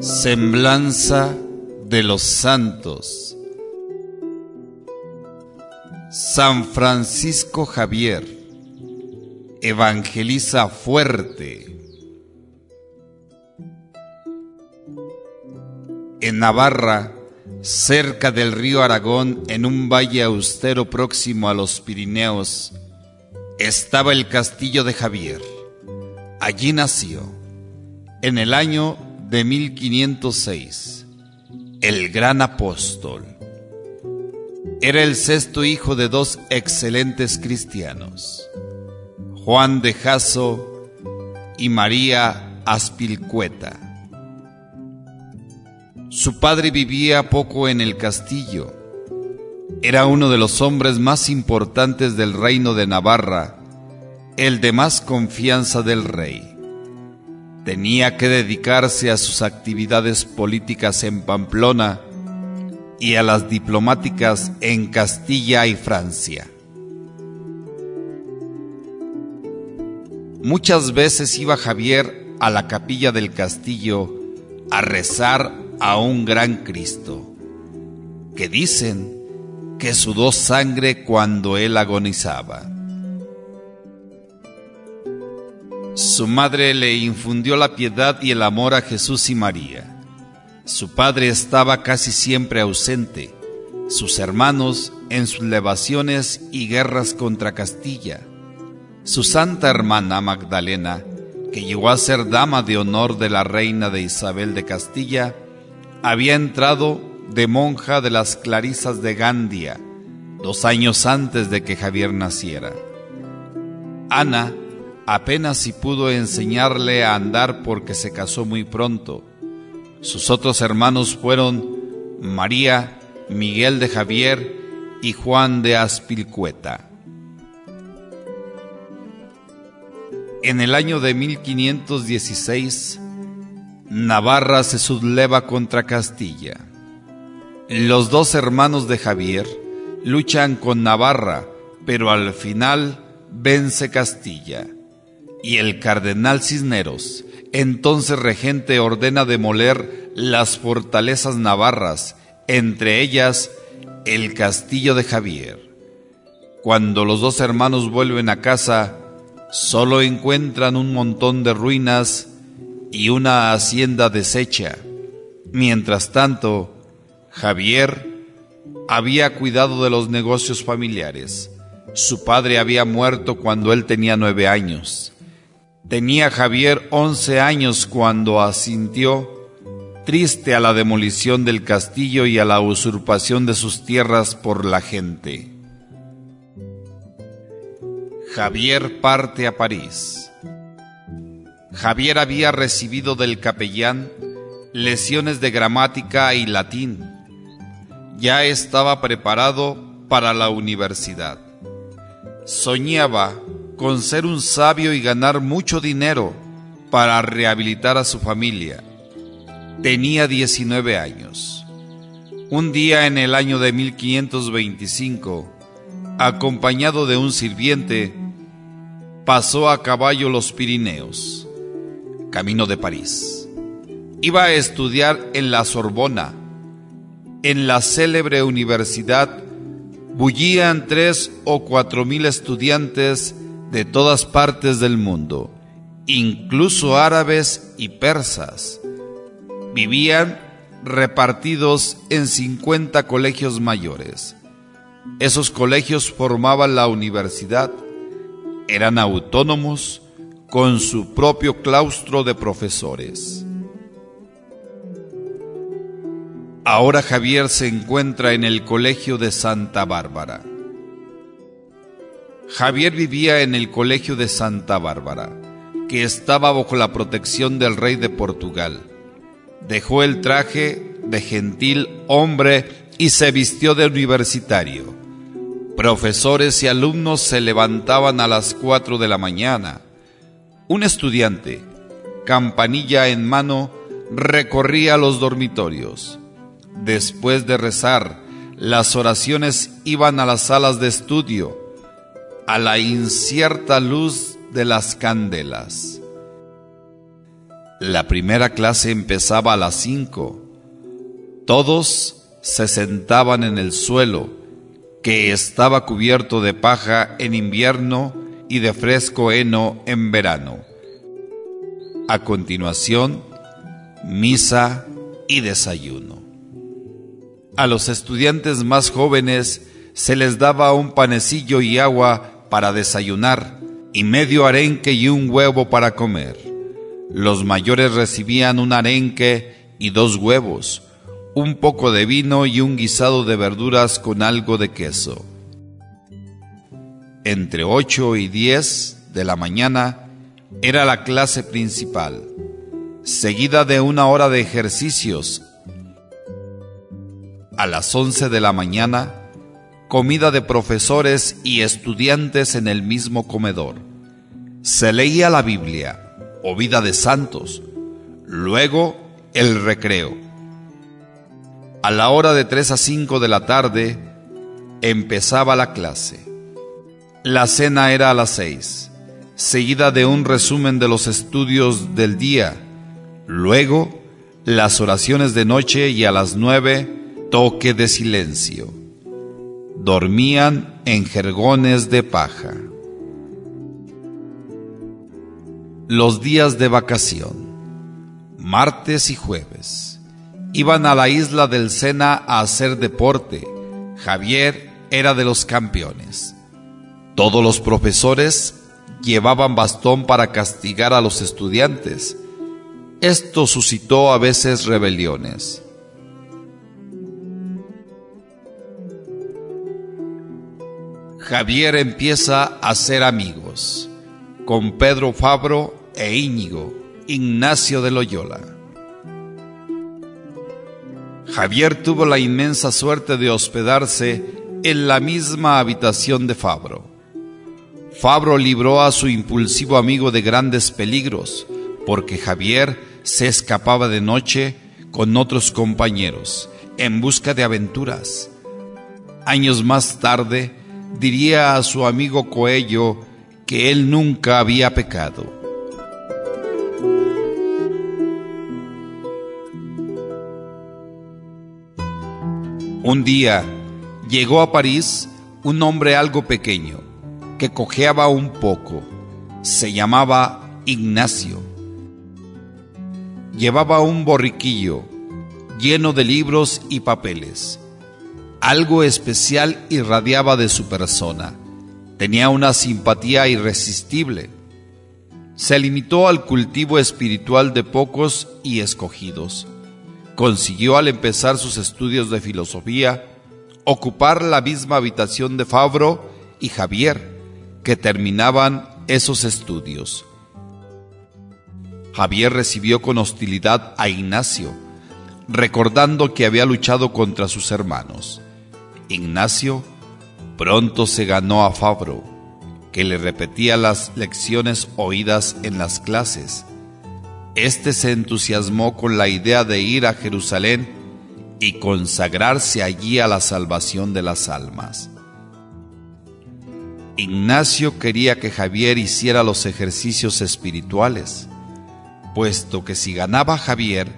Semblanza de los Santos San Francisco Javier evangeliza fuerte. En Navarra, cerca del río Aragón, en un valle austero próximo a los Pirineos, estaba el castillo de Javier. Allí nació, en el año de 1506, el gran apóstol. Era el sexto hijo de dos excelentes cristianos, Juan de Jaso y María Aspilcueta. Su padre vivía poco en el castillo. Era uno de los hombres más importantes del reino de Navarra, el de más confianza del rey tenía que dedicarse a sus actividades políticas en Pamplona y a las diplomáticas en Castilla y Francia. Muchas veces iba Javier a la capilla del castillo a rezar a un gran Cristo, que dicen que sudó sangre cuando él agonizaba. Su madre le infundió la piedad y el amor a Jesús y María. Su padre estaba casi siempre ausente, sus hermanos en sus levaciones y guerras contra Castilla. Su santa hermana Magdalena, que llegó a ser dama de honor de la reina de Isabel de Castilla, había entrado de monja de las Clarisas de Gandia, dos años antes de que Javier naciera. Ana, apenas si pudo enseñarle a andar porque se casó muy pronto. Sus otros hermanos fueron María, Miguel de Javier y Juan de Aspilcueta. En el año de 1516, Navarra se subleva contra Castilla. Los dos hermanos de Javier luchan con Navarra, pero al final vence Castilla y el cardenal Cisneros, entonces regente, ordena demoler las fortalezas navarras, entre ellas el castillo de Javier. Cuando los dos hermanos vuelven a casa, solo encuentran un montón de ruinas y una hacienda deshecha. Mientras tanto, Javier había cuidado de los negocios familiares. Su padre había muerto cuando él tenía nueve años. Tenía Javier once años cuando asintió, triste a la demolición del castillo y a la usurpación de sus tierras por la gente. Javier parte a París. Javier había recibido del capellán lesiones de gramática y latín. Ya estaba preparado para la universidad. Soñaba con ser un sabio y ganar mucho dinero para rehabilitar a su familia. Tenía 19 años. Un día en el año de 1525, acompañado de un sirviente, pasó a caballo los Pirineos, camino de París. Iba a estudiar en la Sorbona, en la célebre universidad bullían tres o cuatro mil estudiantes de todas partes del mundo, incluso árabes y persas. Vivían repartidos en 50 colegios mayores. Esos colegios formaban la universidad. Eran autónomos con su propio claustro de profesores. Ahora Javier se encuentra en el Colegio de Santa Bárbara. Javier vivía en el colegio de Santa Bárbara, que estaba bajo la protección del rey de Portugal. Dejó el traje de gentil hombre y se vistió de universitario. Profesores y alumnos se levantaban a las cuatro de la mañana. Un estudiante, campanilla en mano, recorría los dormitorios. Después de rezar las oraciones iban a las salas de estudio, a la incierta luz de las candelas. La primera clase empezaba a las cinco. Todos se sentaban en el suelo, que estaba cubierto de paja en invierno y de fresco heno en verano. A continuación, misa y desayuno. A los estudiantes más jóvenes se les daba un panecillo y agua para desayunar y medio arenque y un huevo para comer. Los mayores recibían un arenque y dos huevos, un poco de vino y un guisado de verduras con algo de queso. Entre 8 y 10 de la mañana era la clase principal, seguida de una hora de ejercicios a las 11 de la mañana, comida de profesores y estudiantes en el mismo comedor. Se leía la Biblia o vida de santos, luego el recreo. A la hora de 3 a 5 de la tarde empezaba la clase. La cena era a las 6, seguida de un resumen de los estudios del día, luego las oraciones de noche y a las 9 toque de silencio. Dormían en jergones de paja. Los días de vacación, martes y jueves, iban a la isla del Sena a hacer deporte. Javier era de los campeones. Todos los profesores llevaban bastón para castigar a los estudiantes. Esto suscitó a veces rebeliones. Javier empieza a ser amigos con Pedro Fabro e Íñigo, Ignacio de Loyola. Javier tuvo la inmensa suerte de hospedarse en la misma habitación de Fabro. Fabro libró a su impulsivo amigo de grandes peligros, porque Javier se escapaba de noche con otros compañeros en busca de aventuras. Años más tarde, diría a su amigo Coello que él nunca había pecado. Un día llegó a París un hombre algo pequeño, que cojeaba un poco. Se llamaba Ignacio. Llevaba un borriquillo lleno de libros y papeles algo especial irradiaba de su persona. Tenía una simpatía irresistible. Se limitó al cultivo espiritual de pocos y escogidos. Consiguió al empezar sus estudios de filosofía ocupar la misma habitación de Fabro y Javier, que terminaban esos estudios. Javier recibió con hostilidad a Ignacio, recordando que había luchado contra sus hermanos. Ignacio pronto se ganó a Fabro, que le repetía las lecciones oídas en las clases. Este se entusiasmó con la idea de ir a Jerusalén y consagrarse allí a la salvación de las almas. Ignacio quería que Javier hiciera los ejercicios espirituales, puesto que si ganaba Javier,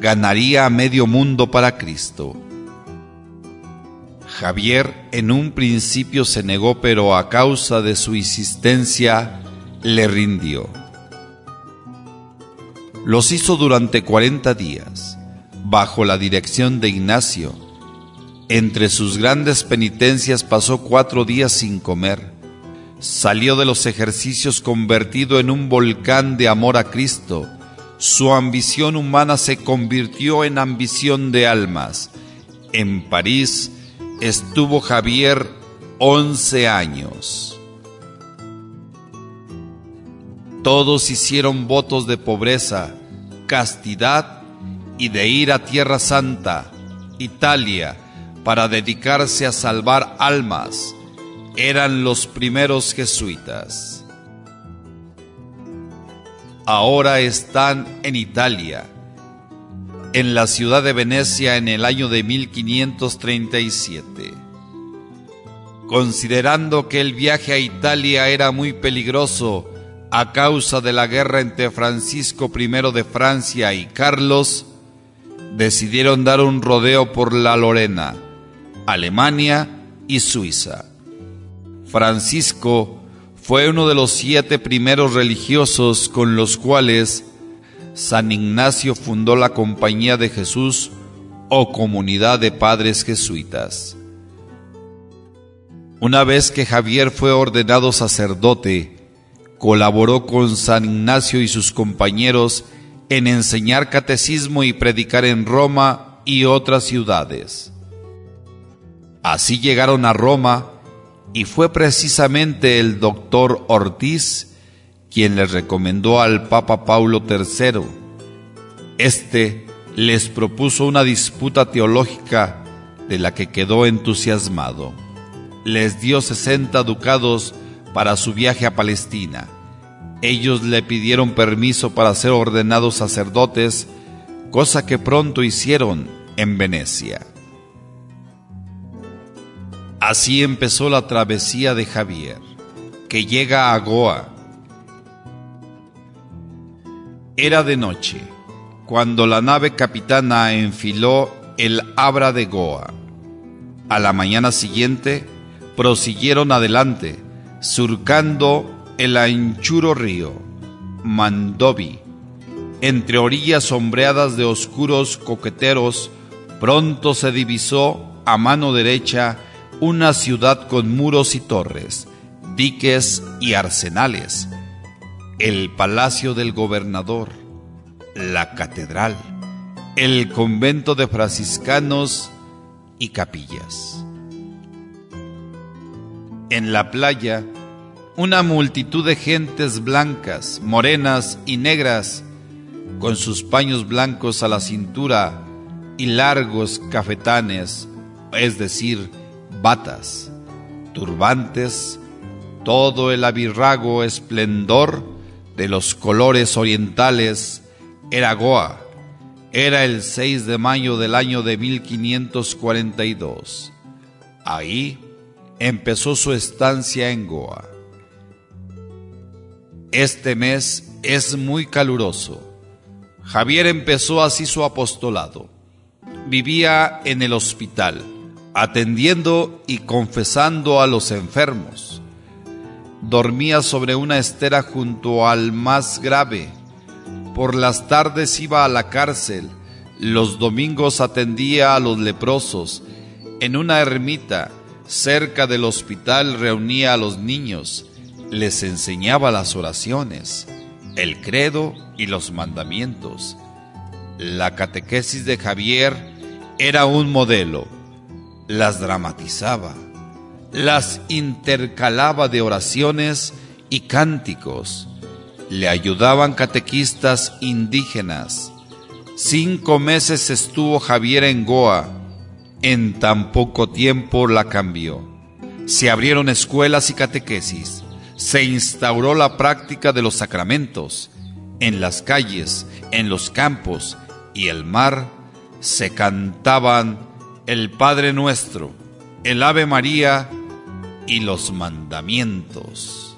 ganaría a medio mundo para Cristo Javier en un principio se negó, pero a causa de su insistencia le rindió. Los hizo durante 40 días, bajo la dirección de Ignacio. Entre sus grandes penitencias pasó cuatro días sin comer. Salió de los ejercicios convertido en un volcán de amor a Cristo. Su ambición humana se convirtió en ambición de almas. En París, estuvo Javier 11 años. Todos hicieron votos de pobreza, castidad y de ir a Tierra Santa, Italia, para dedicarse a salvar almas. Eran los primeros jesuitas. Ahora están en Italia. en la ciudad de Venecia en el año de 1537. Considerando que el viaje a Italia era muy peligroso a causa de la guerra entre Francisco I de Francia y Carlos, decidieron dar un rodeo por la Lorena, Alemania y Suiza. Francisco fue uno de los siete primeros religiosos con los cuales San Ignacio fundó la Compañía de Jesús o Comunidad de Padres Jesuitas. Una vez que Javier fue ordenado sacerdote, colaboró con San Ignacio y sus compañeros en enseñar catecismo y predicar en Roma y otras ciudades. Así llegaron a Roma y fue precisamente el doctor Ortiz quien les recomendó al Papa Paulo III. Este les propuso una disputa teológica de la que quedó entusiasmado. Les dio 60 ducados para su viaje a Palestina. Ellos le pidieron permiso para ser ordenados sacerdotes, cosa que pronto hicieron en Venecia. Así empezó la travesía de Javier, que llega a Goa. Era de noche, cuando la nave capitana enfiló el Abra de Goa. A la mañana siguiente, prosiguieron adelante, surcando el anchuro río, Mandovi, entre orillas sombreadas de oscuros coqueteros, pronto se divisó a mano derecha una ciudad con muros y torres, diques y arsenales, el palacio del gobernador, la catedral, el convento de franciscanos y capillas. En la playa, una multitud de gentes blancas, morenas y negras, con sus paños blancos a la cintura y largos cafetanes, es decir, batas, turbantes, todo el abirrago esplendor de los colores orientales era Goa. Era el 6 de mayo del año de 1542. Ahí empezó su estancia en Goa. Este mes es muy caluroso. Javier empezó así su apostolado. Vivía en el hospital, atendiendo y confesando a los enfermos. Dormía sobre una estera junto al más grave. Por las tardes iba a la cárcel. Los domingos atendía a los leprosos. En una ermita cerca del hospital reunía a los niños les enseñaba las oraciones, el credo y los mandamientos. La catequesis de Javier era un modelo, las dramatizaba, las intercalaba de oraciones y cánticos. Le ayudaban catequistas indígenas. Cinco meses estuvo Javier en Goa. En tan poco tiempo la cambió. Se abrieron escuelas y catequesis se instauró la práctica de los sacramentos. En las calles, en los campos y el mar se cantaban el Padre Nuestro, el Ave María y los mandamientos.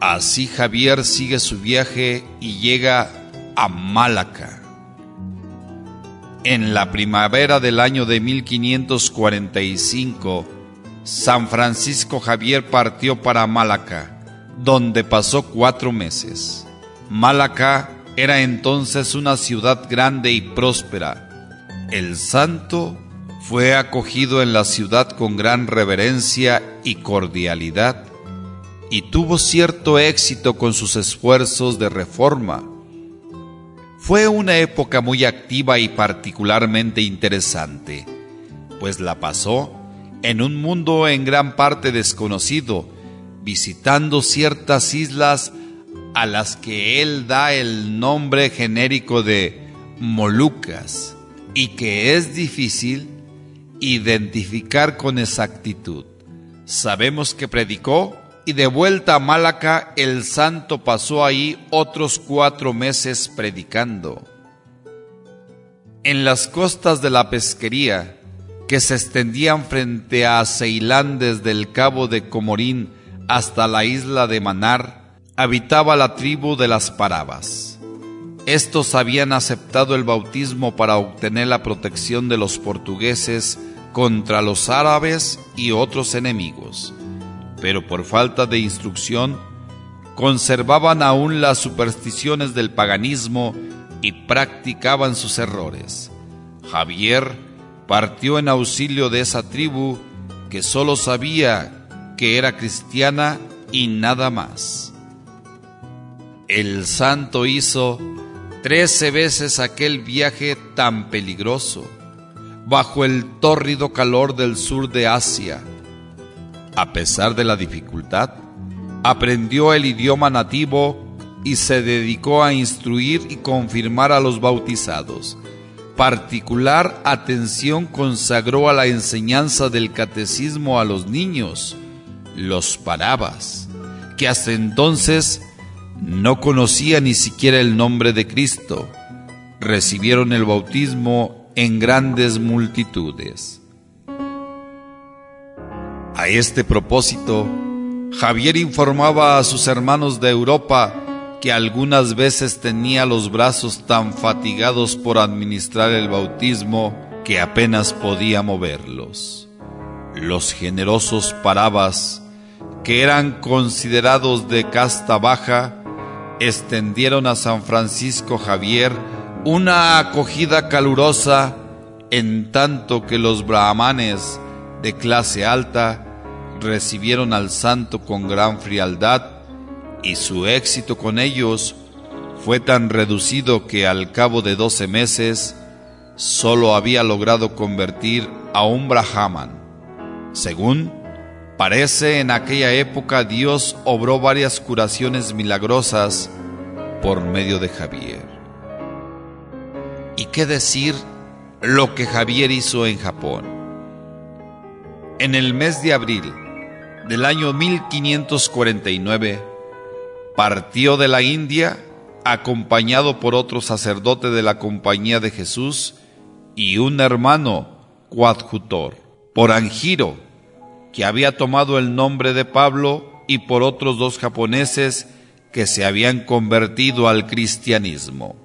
Así Javier sigue su viaje y llega a Málaca. En la primavera del año de 1545, San Francisco Javier partió para Málaca, donde pasó cuatro meses. Málaca era entonces una ciudad grande y próspera. El santo fue acogido en la ciudad con gran reverencia y cordialidad y tuvo cierto éxito con sus esfuerzos de reforma. Fue una época muy activa y particularmente interesante, pues la pasó en un mundo en gran parte desconocido, visitando ciertas islas a las que él da el nombre genérico de Molucas y que es difícil identificar con exactitud. Sabemos que predicó y de vuelta a Málaca el santo pasó ahí otros cuatro meses predicando. En las costas de la pesquería, que se extendían frente a Ceilán desde el cabo de Comorín hasta la isla de Manar, habitaba la tribu de las Parabas. Estos habían aceptado el bautismo para obtener la protección de los portugueses contra los árabes y otros enemigos, pero por falta de instrucción conservaban aún las supersticiones del paganismo y practicaban sus errores. Javier partió en auxilio de esa tribu que sólo sabía que era cristiana y nada más. El santo hizo trece veces aquel viaje tan peligroso, bajo el tórrido calor del sur de Asia. A pesar de la dificultad, aprendió el idioma nativo y se dedicó a instruir y confirmar a los bautizados particular atención consagró a la enseñanza del catecismo a los niños, los parabas, que hasta entonces no conocían ni siquiera el nombre de Cristo. Recibieron el bautismo en grandes multitudes. A este propósito, Javier informaba a sus hermanos de Europa que algunas veces tenía los brazos tan fatigados por administrar el bautismo que apenas podía moverlos. Los generosos parabas, que eran considerados de casta baja, extendieron a San Francisco Javier una acogida calurosa, en tanto que los brahmanes de clase alta recibieron al santo con gran frialdad y su éxito con ellos fue tan reducido que al cabo de doce meses solo había logrado convertir a un brahman. Según parece, en aquella época Dios obró varias curaciones milagrosas por medio de Javier. ¿Y qué decir lo que Javier hizo en Japón? En el mes de abril del año 1549, partió de la India acompañado por otro sacerdote de la Compañía de Jesús y un hermano coadjutor, por Angiro, que había tomado el nombre de Pablo, y por otros dos japoneses que se habían convertido al cristianismo.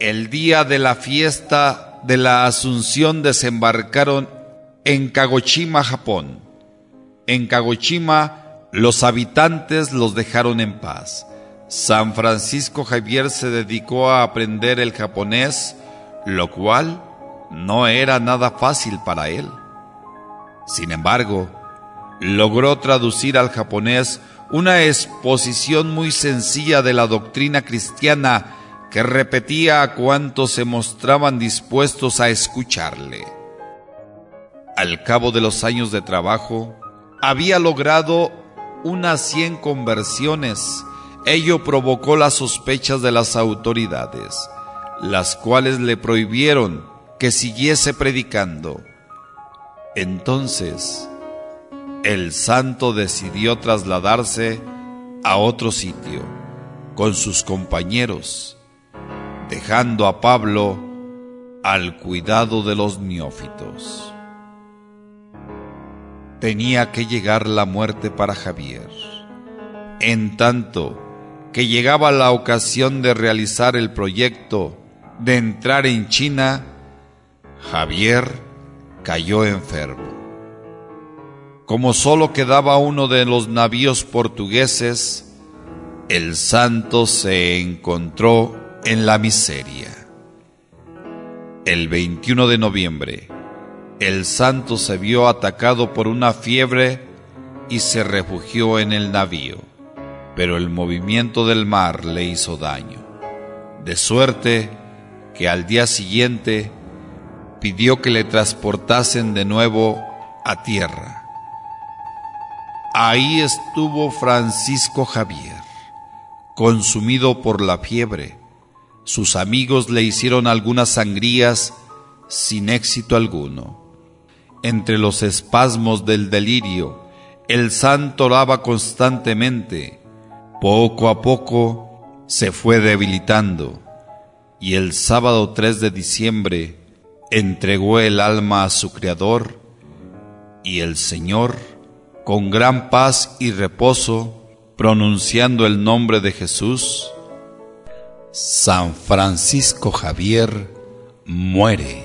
El día de la fiesta de la Asunción desembarcaron en Kagoshima, Japón. En Kagoshima los habitantes los dejaron en paz. San Francisco Javier se dedicó a aprender el japonés, lo cual no era nada fácil para él. Sin embargo, logró traducir al japonés una exposición muy sencilla de la doctrina cristiana que repetía a cuantos se mostraban dispuestos a escucharle. Al cabo de los años de trabajo, había logrado unas 100 conversiones. Ello provocó las sospechas de las autoridades, las cuales le prohibieron que siguiese predicando. Entonces, el santo decidió trasladarse a otro sitio con sus compañeros, dejando a Pablo al cuidado de los neófitos tenía que llegar la muerte para Javier. En tanto que llegaba la ocasión de realizar el proyecto de entrar en China, Javier cayó enfermo. Como solo quedaba uno de los navíos portugueses, el santo se encontró en la miseria. El 21 de noviembre el santo se vio atacado por una fiebre y se refugió en el navío, pero el movimiento del mar le hizo daño, de suerte que al día siguiente pidió que le transportasen de nuevo a tierra. Ahí estuvo Francisco Javier, consumido por la fiebre. Sus amigos le hicieron algunas sangrías sin éxito alguno entre los espasmos del delirio, el santo oraba constantemente. Poco a poco se fue debilitando y el sábado 3 de diciembre entregó el alma a su Creador y el Señor, con gran paz y reposo, pronunciando el nombre de Jesús, San Francisco Javier muere.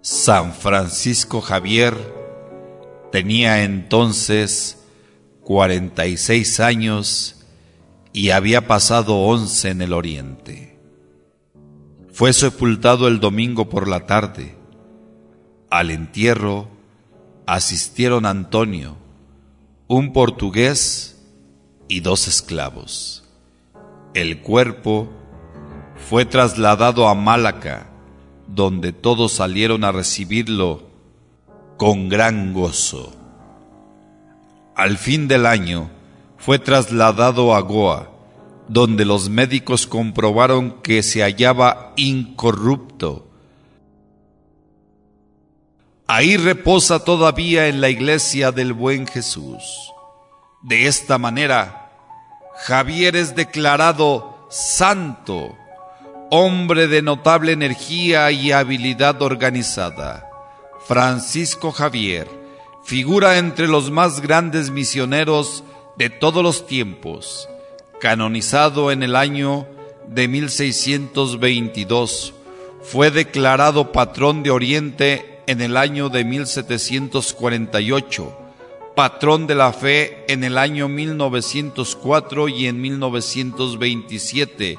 San Francisco Javier tenía entonces 46 años y había pasado 11 en el oriente. Fue sepultado el domingo por la tarde. Al entierro asistieron Antonio, un portugués y dos esclavos. El cuerpo fue trasladado a Málaca, donde todos salieron a recibirlo con gran gozo. Al fin del año fue trasladado a Goa, donde los médicos comprobaron que se hallaba incorrupto. Ahí reposa todavía en la iglesia del buen Jesús. De esta manera, Javier es declarado santo hombre de notable energía y habilidad organizada. Francisco Javier figura entre los más grandes misioneros de todos los tiempos, canonizado en el año de 1622, fue declarado patrón de Oriente en el año de 1748, patrón de la fe en el año 1904 y en 1927,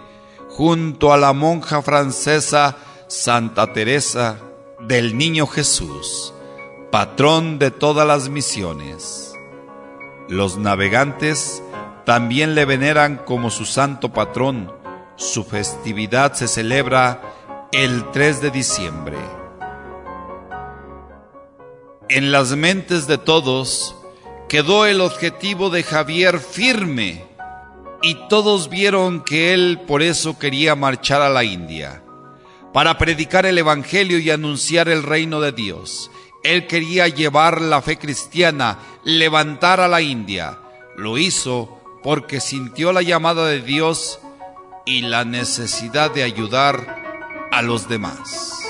junto a la monja francesa Santa Teresa del Niño Jesús, patrón de todas las misiones. Los navegantes también le veneran como su santo patrón. Su festividad se celebra el 3 de diciembre. En las mentes de todos quedó el objetivo de Javier firme y todos vieron que él por eso quería marchar a la India, para predicar el Evangelio y anunciar el reino de Dios. Él quería llevar la fe cristiana, levantar a la India. Lo hizo porque sintió la llamada de Dios y la necesidad de ayudar a los demás.